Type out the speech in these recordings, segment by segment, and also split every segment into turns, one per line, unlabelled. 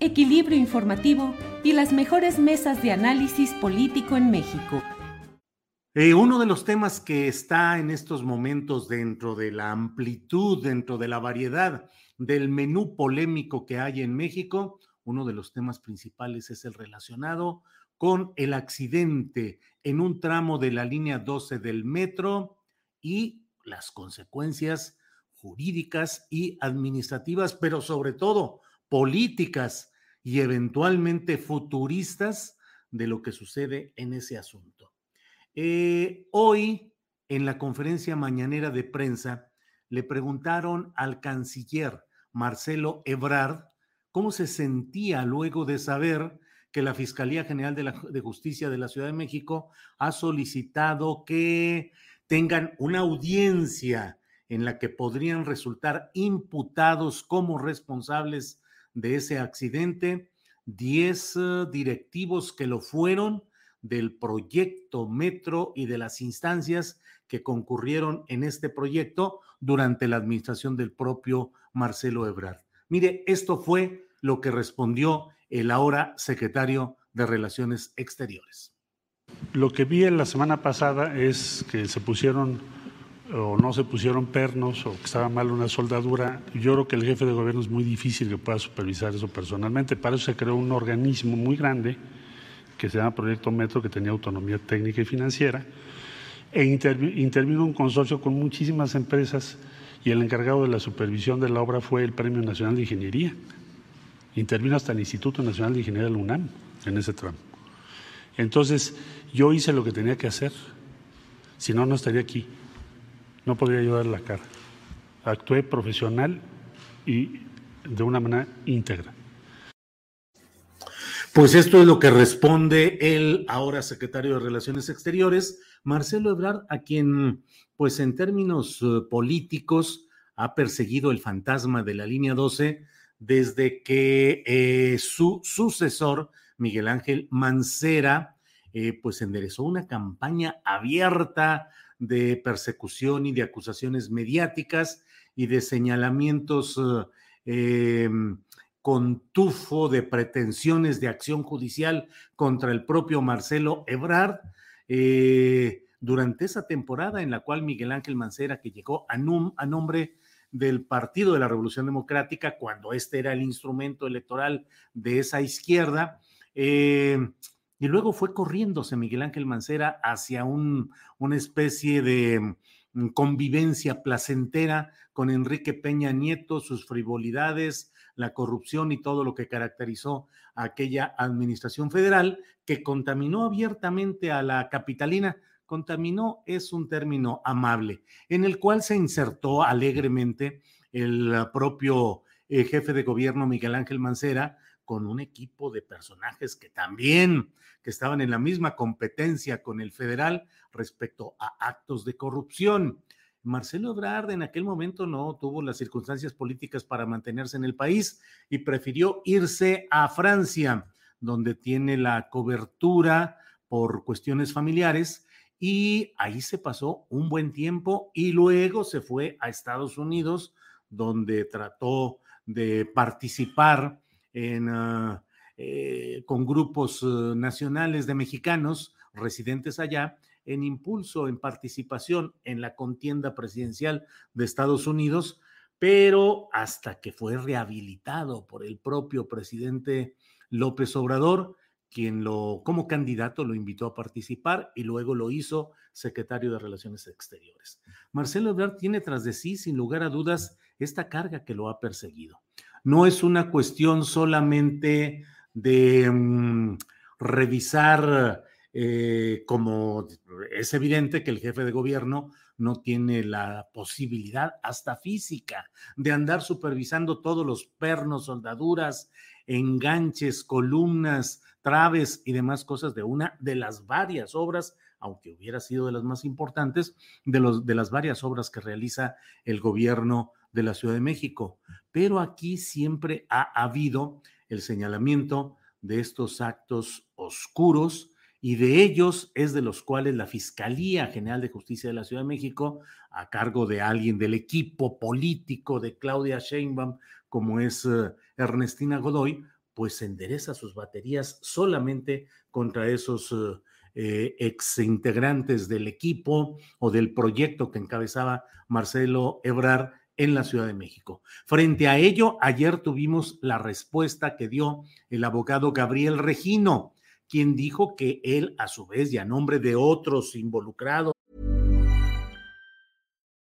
equilibrio informativo y las mejores mesas de análisis político en México.
Eh, uno de los temas que está en estos momentos dentro de la amplitud, dentro de la variedad del menú polémico que hay en México, uno de los temas principales es el relacionado con el accidente en un tramo de la línea 12 del metro y las consecuencias jurídicas y administrativas, pero sobre todo políticas y eventualmente futuristas de lo que sucede en ese asunto. Eh, hoy, en la conferencia mañanera de prensa, le preguntaron al canciller Marcelo Ebrard cómo se sentía luego de saber que la Fiscalía General de, la, de Justicia de la Ciudad de México ha solicitado que tengan una audiencia en la que podrían resultar imputados como responsables de ese accidente 10 uh, directivos que lo fueron del proyecto Metro y de las instancias que concurrieron en este proyecto durante la administración del propio Marcelo Ebrard. Mire, esto fue lo que respondió el ahora secretario de Relaciones Exteriores.
Lo que vi en la semana pasada es que se pusieron o no se pusieron pernos o que estaba mal una soldadura, yo creo que el jefe de gobierno es muy difícil que pueda supervisar eso personalmente. Para eso se creó un organismo muy grande que se llama Proyecto Metro, que tenía autonomía técnica y financiera, e intervino un consorcio con muchísimas empresas y el encargado de la supervisión de la obra fue el Premio Nacional de Ingeniería. Intervino hasta el Instituto Nacional de Ingeniería de la UNAM en ese tramo. Entonces, yo hice lo que tenía que hacer, si no, no estaría aquí no podría ayudar la cara. Actué profesional y de una manera íntegra.
Pues esto es lo que responde el ahora secretario de Relaciones Exteriores, Marcelo Ebrard, a quien, pues en términos uh, políticos, ha perseguido el fantasma de la línea 12 desde que eh, su sucesor, Miguel Ángel Mancera, eh, pues enderezó una campaña abierta de persecución y de acusaciones mediáticas y de señalamientos eh, em, con tufo de pretensiones de acción judicial contra el propio Marcelo Ebrard. Eh, durante esa temporada en la cual Miguel Ángel Mancera, que llegó a, nombre del Partido de la Revolución Democrática, cuando este era el instrumento electoral de esa izquierda, eh, y luego fue corriéndose Miguel Ángel Mancera hacia un, una especie de mm, convivencia placentera con Enrique Peña Nieto, sus frivolidades, la corrupción y todo lo que caracterizó a aquella administración federal que contaminó abiertamente a la capitalina. Contaminó es un término amable, en el cual se insertó alegremente el propio eh, jefe de gobierno Miguel Ángel Mancera con un equipo de personajes que también que estaban en la misma competencia con el federal respecto a actos de corrupción. Marcelo Ebrard en aquel momento no tuvo las circunstancias políticas para mantenerse en el país y prefirió irse a Francia, donde tiene la cobertura por cuestiones familiares y ahí se pasó un buen tiempo y luego se fue a Estados Unidos, donde trató de participar en, ah, eh, con grupos eh, nacionales de mexicanos residentes allá en impulso, en participación en la contienda presidencial de Estados Unidos, pero hasta que fue rehabilitado por el propio presidente López Obrador, quien lo, como candidato lo invitó a participar y luego lo hizo secretario de Relaciones Exteriores. Marcelo Ebrard tiene tras de sí, sin lugar a dudas, esta carga que lo ha perseguido. No es una cuestión solamente de mm, revisar eh, como es evidente que el jefe de gobierno no tiene la posibilidad hasta física de andar supervisando todos los pernos, soldaduras, enganches, columnas, traves y demás cosas de una de las varias obras, aunque hubiera sido de las más importantes, de, los, de las varias obras que realiza el gobierno de la Ciudad de México. Pero aquí siempre ha habido el señalamiento de estos actos oscuros y de ellos es de los cuales la Fiscalía General de Justicia de la Ciudad de México, a cargo de alguien del equipo político de Claudia Sheinbaum, como es eh, Ernestina Godoy, pues endereza sus baterías solamente contra esos eh, eh, ex integrantes del equipo o del proyecto que encabezaba Marcelo Ebrar en la Ciudad de México. Frente a ello, ayer tuvimos la respuesta que dio el abogado Gabriel Regino, quien dijo que él, a su vez, y a nombre de otros involucrados.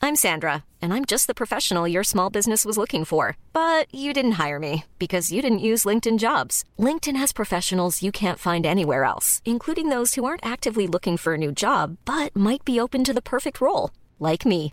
I'm Sandra, and I'm just the professional your small business was looking for. But you didn't hire me because you didn't use LinkedIn jobs. LinkedIn has professionals you can't find anywhere else, including those who aren't actively looking for a new job, but might be open to the perfect role, like me.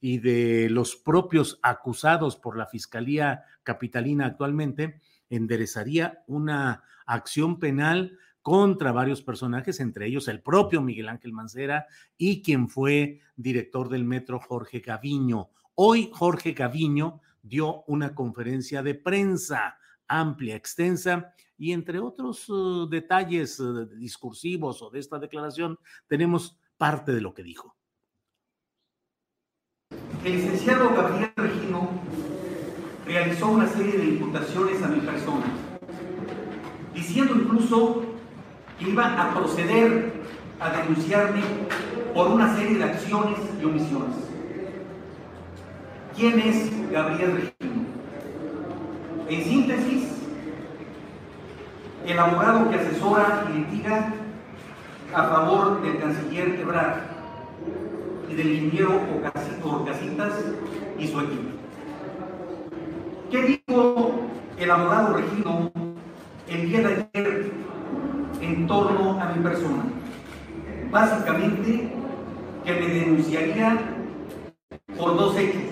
Y de los propios acusados por la Fiscalía Capitalina actualmente, enderezaría una acción penal contra varios personajes, entre ellos el propio Miguel Ángel Mancera y quien fue director del metro Jorge Gaviño. Hoy Jorge Gaviño dio una conferencia de prensa amplia, extensa, y entre otros uh, detalles uh, discursivos o de esta declaración, tenemos parte de lo que dijo.
El licenciado Gabriel Regino realizó una serie de imputaciones a mi persona, diciendo incluso que iba a proceder a denunciarme por una serie de acciones y omisiones. ¿Quién es Gabriel Regino? En síntesis, el abogado que asesora y litiga a favor del canciller Ebrard y del ingeniero Orcasitas y su equipo. ¿Qué dijo el abogado Regino el día de ayer en torno a mi persona? Básicamente que me denunciaría por dos hechos.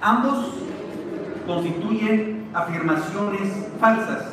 Ambos constituyen afirmaciones falsas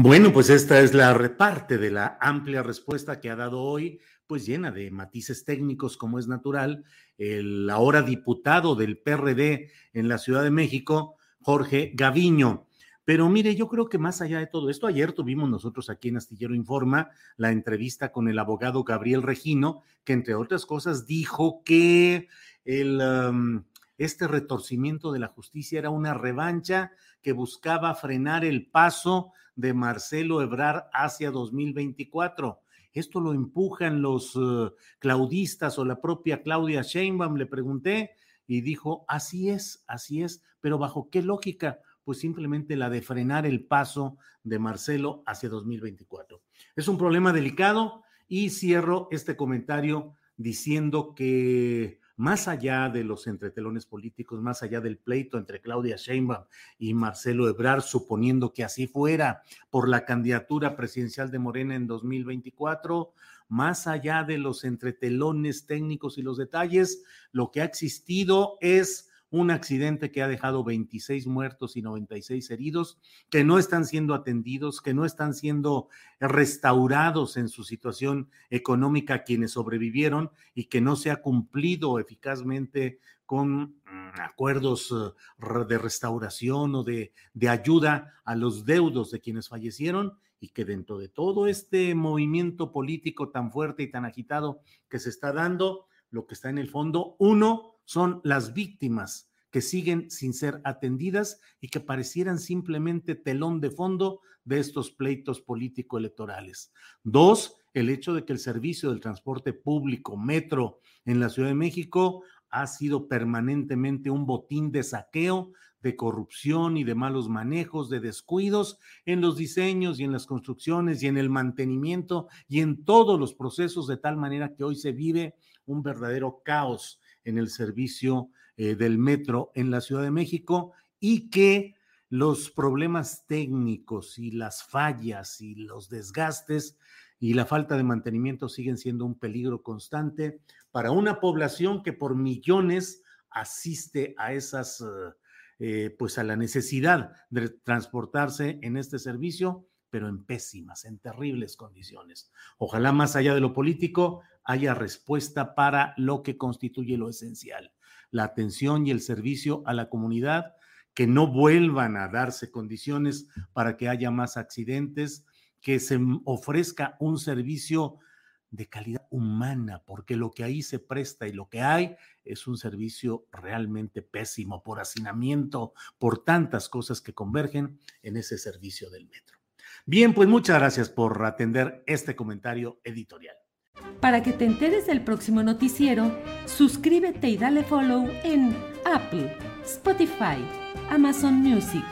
Bueno, pues esta es la reparte de la amplia respuesta que ha dado hoy, pues llena de matices técnicos como es natural, el ahora diputado del PRD en la Ciudad de México, Jorge Gaviño. Pero mire, yo creo que más allá de todo esto, ayer tuvimos nosotros aquí en Astillero Informa la entrevista con el abogado Gabriel Regino, que entre otras cosas dijo que el, um, este retorcimiento de la justicia era una revancha que buscaba frenar el paso de Marcelo Ebrar hacia 2024. Esto lo empujan los uh, claudistas o la propia Claudia Sheinbaum, le pregunté, y dijo, así es, así es, pero ¿bajo qué lógica? Pues simplemente la de frenar el paso de Marcelo hacia 2024. Es un problema delicado y cierro este comentario diciendo que más allá de los entretelones políticos, más allá del pleito entre Claudia Sheinbaum y Marcelo Ebrard, suponiendo que así fuera por la candidatura presidencial de Morena en 2024, más allá de los entretelones técnicos y los detalles, lo que ha existido es un accidente que ha dejado 26 muertos y 96 heridos, que no están siendo atendidos, que no están siendo restaurados en su situación económica quienes sobrevivieron y que no se ha cumplido eficazmente con mm, acuerdos eh, de restauración o de, de ayuda a los deudos de quienes fallecieron y que dentro de todo este movimiento político tan fuerte y tan agitado que se está dando, lo que está en el fondo, uno, son las víctimas que siguen sin ser atendidas y que parecieran simplemente telón de fondo de estos pleitos político-electorales. Dos, el hecho de que el servicio del transporte público, metro, en la Ciudad de México ha sido permanentemente un botín de saqueo, de corrupción y de malos manejos, de descuidos en los diseños y en las construcciones y en el mantenimiento y en todos los procesos, de tal manera que hoy se vive un verdadero caos en el servicio eh, del metro en la Ciudad de México y que los problemas técnicos y las fallas y los desgastes y la falta de mantenimiento siguen siendo un peligro constante para una población que por millones asiste a esas, eh, pues a la necesidad de transportarse en este servicio, pero en pésimas, en terribles condiciones. Ojalá más allá de lo político haya respuesta para lo que constituye lo esencial, la atención y el servicio a la comunidad, que no vuelvan a darse condiciones para que haya más accidentes, que se ofrezca un servicio de calidad humana, porque lo que ahí se presta y lo que hay es un servicio realmente pésimo por hacinamiento, por tantas cosas que convergen en ese servicio del metro. Bien, pues muchas gracias por atender este comentario editorial.
Para que te enteres del próximo noticiero, suscríbete y dale follow en Apple, Spotify, Amazon Music,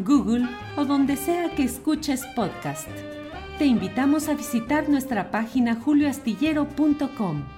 Google o donde sea que escuches podcast. Te invitamos a visitar nuestra página julioastillero.com.